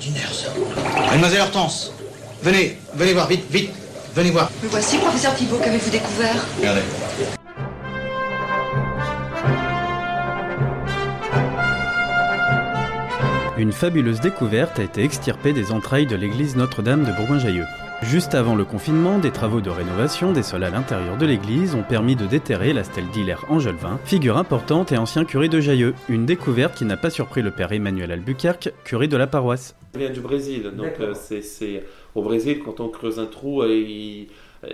extraordinaire, ça. Mademoiselle Hortense, venez, venez voir, vite, vite, venez voir. Me voici, professeur Thibault, qu'avez-vous découvert? Regardez. Une fabuleuse découverte a été extirpée des entrailles de l'église Notre-Dame de Bourgoin-Jallieu. Juste avant le confinement, des travaux de rénovation des sols à l'intérieur de l'église ont permis de déterrer la stèle d'Hilaire Angelevin, figure importante et ancien curé de Jailleux. Une découverte qui n'a pas surpris le père Emmanuel Albuquerque, curé de la paroisse. Il vient du Brésil, donc euh, c'est au Brésil quand on creuse un trou, euh, il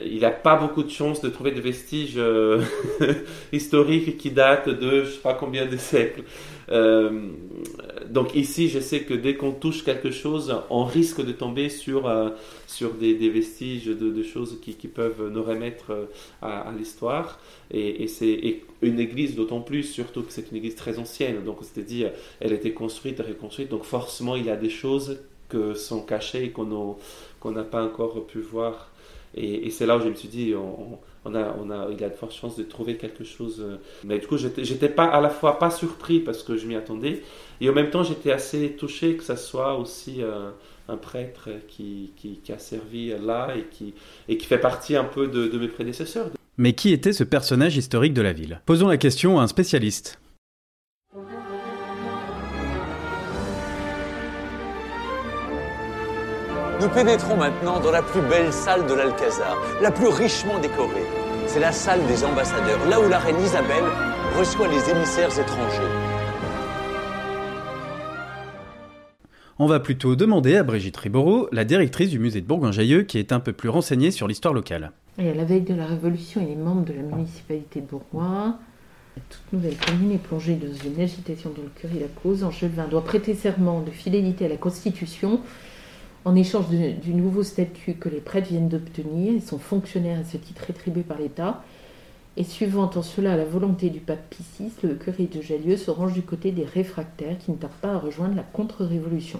il n'a pas beaucoup de chance de trouver des vestiges euh, historiques qui datent de je sais pas combien de siècles. Euh, donc ici, je sais que dès qu'on touche quelque chose, on risque de tomber sur, euh, sur des, vestiges de, choses qui, peuvent nous remettre à, l'histoire. Et, c'est une église d'autant plus, surtout que c'est une église très ancienne. Donc c'est-à-dire, elle a été construite reconstruite. Donc forcément, il y a des choses que sont cachées et qu'on n'a pas encore pu voir et, c'est là où je me suis dit, on, a, on a, il y a de fortes chances de trouver quelque chose. Euh. Mais du coup, j'étais pas à la fois pas surpris parce que je m'y attendais, et en même temps, j'étais assez touché que ça soit aussi euh, un prêtre qui, qui, a servi là et qui, et qui fait partie un peu de mes prédécesseurs. Mais qui était ce personnage historique de la ville? Posons la question à un spécialiste. Nous pénétrons maintenant dans la plus belle salle de l'Alcazar, la plus richement décorée. C'est la salle des ambassadeurs, là où la reine Isabelle reçoit les émissaires étrangers. On va plutôt demander à Brigitte Ribourou, la directrice du musée de Bourgoin-Jallieu, qui est un peu plus renseignée sur l'histoire locale. Et à la veille de la Révolution, il est membre de la municipalité de Bourgoin. Toute nouvelle commune est plongée dans une agitation dont le curé la cause. Angelevin doit prêter serment de fidélité à la Constitution en échange du nouveau statut que les prêtres viennent d'obtenir, ils sont fonctionnaires à ce titre rétribués par l'État. Et suivant en cela la volonté du pape Pie le curé de Jallieu se range du côté des réfractaires qui ne tardent pas à rejoindre la contre-révolution.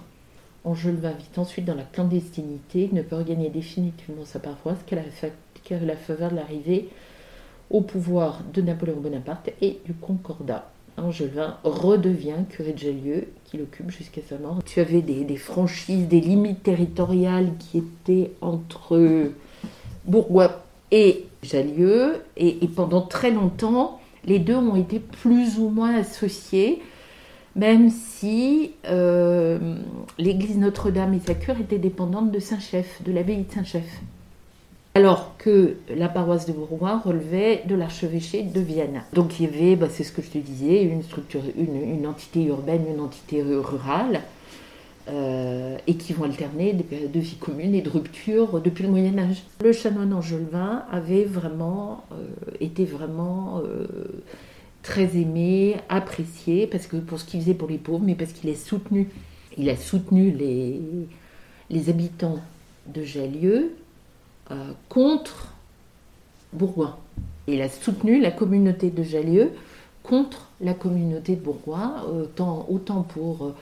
Enjolivin vit ensuite dans la clandestinité, ne peut regagner définitivement sa paroisse qu'à la, la faveur de l'arrivée au pouvoir de Napoléon Bonaparte et du Concordat. Angelevin redevient curé de Jallieu, qui l'occupe jusqu'à sa mort. Tu avais des, franchises, des limites territoriales qui étaient entre Bourgois et Jallieu, et, pendant très longtemps, les deux ont été plus ou moins associés, même si euh, l'église Notre-Dame et sa cure étaient dépendantes de Saint-Chef, de l'abbaye de Saint-Chef alors que la paroisse de Bourgoin relevait de l'archevêché de Vienne. Donc il y avait, bah, c'est ce que je te disais, une entité urbaine, une entité rurale, euh, et qui vont alterner des périodes de vie commune et de rupture depuis le Moyen Âge. Le chanoine Angelevin avait vraiment euh, été vraiment euh, très aimé, apprécié, parce que pour ce qu'il faisait pour les pauvres, mais parce qu'il a soutenu, il a soutenu les, les habitants de Jallieu euh, contre Bourgoin. Il a soutenu la communauté de Jallieu contre la communauté de Bourgoin, autant, autant pour euh,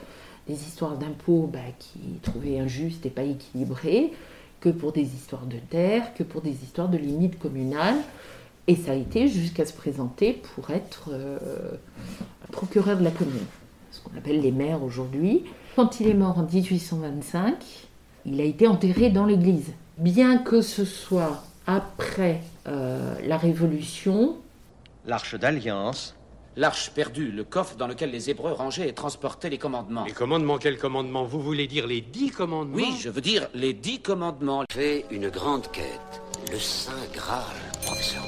des histoires d'impôts bah, qui trouvaient injustes et pas équilibrées, que pour des histoires de terre, que pour des histoires de limites communales. Et ça a été jusqu'à se présenter pour être euh, procureur de la commune, ce qu'on appelle les maires aujourd'hui. Quand il est mort en 1825, il a été enterré dans l'église bien que ce soit après euh, la Révolution. L'Arche d'Alliance. L'arche perdue, le coffre dans lequel les Hébreux rangeaient et transportaient les commandements. Les commandements, quels commandements? Vous voulez dire les dix commandements? Oui, je veux dire les dix commandements. Fait une grande quête, le Saint Graal, professeur.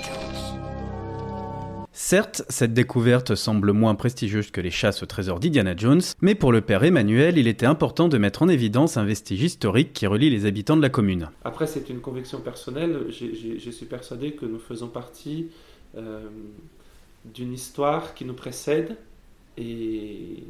Certes, cette découverte semble moins prestigieuse que les chasses au trésor d'Indiana Jones, mais pour le père Emmanuel, il était important de mettre en évidence un vestige historique qui relie les habitants de la commune. Après, c'est une conviction personnelle. Je suis persuadé que nous faisons partie euh, d'une histoire qui nous précède et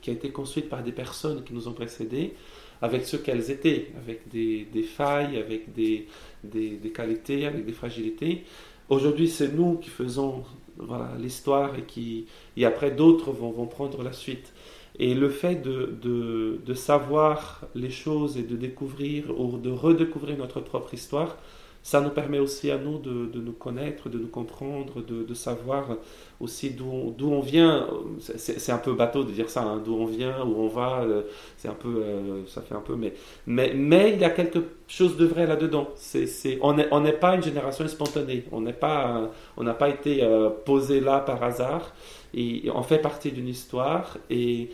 qui a été construite par des personnes qui nous ont précédés, avec ce qu'elles étaient, avec des, failles, avec des, des, qualités, avec des fragilités. Aujourd'hui, c'est nous qui faisons voilà, l'histoire et qui et après d'autres vont, vont, prendre la suite. Et le fait de, de, de, savoir les choses et de découvrir ou de redécouvrir notre propre histoire, ça nous permet aussi à nous de, nous connaître, de nous comprendre, de, savoir aussi d'où on vient. C'est un peu bateau de dire ça, hein, d'où on vient, où on va, euh, c'est un peu, euh, ça fait un peu, mais, mais, mais il y a quelque chose de vrai là-dedans. On n'est pas une génération spontanée, on n'est pas, on n'a pas été euh, posé là par hasard, on fait partie d'une histoire, et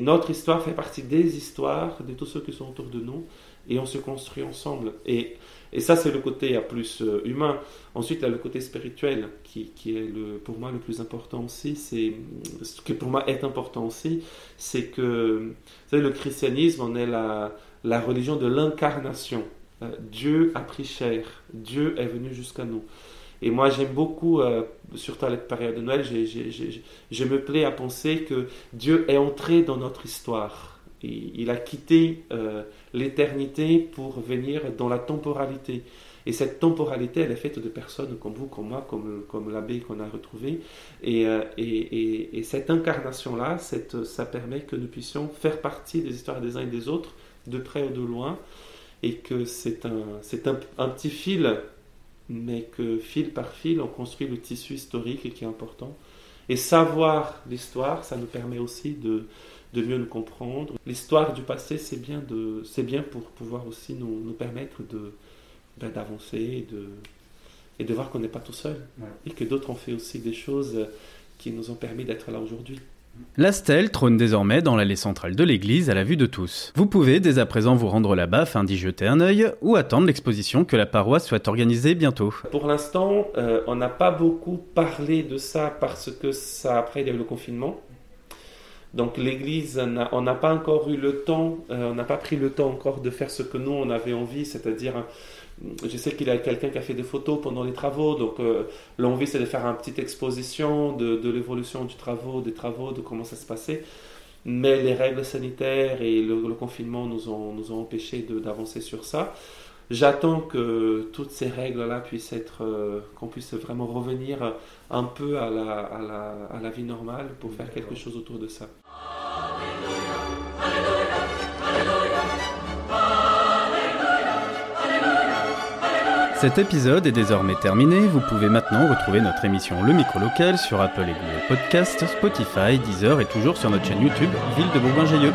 notre histoire fait partie des histoires de tous ceux qui sont autour de nous, et on se construit ensemble. Et ça, c'est le côté plus euh, humain. Ensuite, il y a le côté spirituel qui, est pour moi le plus important aussi. Ce qui pour moi est important aussi, c'est que vous savez, le christianisme, on est la, la religion de l'incarnation. Euh, Dieu a pris chair, Dieu est venu jusqu'à nous. Et moi, j'aime beaucoup, euh, surtout à la période de Noël, je me plais à penser que Dieu est entré dans notre histoire il a quitté euh, l'éternité pour venir dans la temporalité. Et cette temporalité, elle est faite de personnes comme vous, comme moi, comme, comme l'abbé qu'on a retrouvé. Et, euh, et, et, cette incarnation-là, ça permet que nous puissions faire partie des histoires des uns et des autres, de près ou de loin, et que c'est un, un, un, petit fil, mais que fil par fil, on construit le tissu historique qui est important. Et savoir l'histoire, ça nous permet aussi de, de mieux nous comprendre. L'histoire du passé, c'est bien, de, c'est bien pour pouvoir aussi nous, nous permettre de, ben, d'avancer et de, et de voir qu'on n'est pas tout seul. Et que d'autres ont fait aussi des choses qui nous ont permis d'être là aujourd'hui. La stèle trône désormais dans l'allée centrale de l'église à la vue de tous. Vous pouvez dès à présent vous rendre là-bas afin d'y jeter un œil ou attendre l'exposition que la paroisse souhaite organiser bientôt. Pour l'instant, euh, on n'a pas beaucoup parlé de ça parce que ça, après, il y a eu le confinement. Donc l'Église, on n'a pas encore eu le temps, euh, on n'a pas pris le temps encore de faire ce que nous, on avait envie, c'est-à-dire, je sais qu'il y a quelqu'un qui a fait des photos pendant les travaux, donc euh, l'envie c'est de faire une petite exposition de, l'évolution du travaux, des travaux, de comment ça se passait. Mais les règles sanitaires et le, confinement nous ont, nous ont empêchés d'avancer sur ça. J'attends que toutes ces règles-là puissent être, euh, qu'on puisse vraiment revenir un peu à la, à, la, à la vie normale pour faire quelque chose autour de ça. Cet épisode est désormais terminé. Vous pouvez maintenant retrouver notre émission Le Micro Local sur Apple et Google Podcast, Spotify, Deezer et toujours sur notre chaîne YouTube Ville de Bourgoin-Jallieu.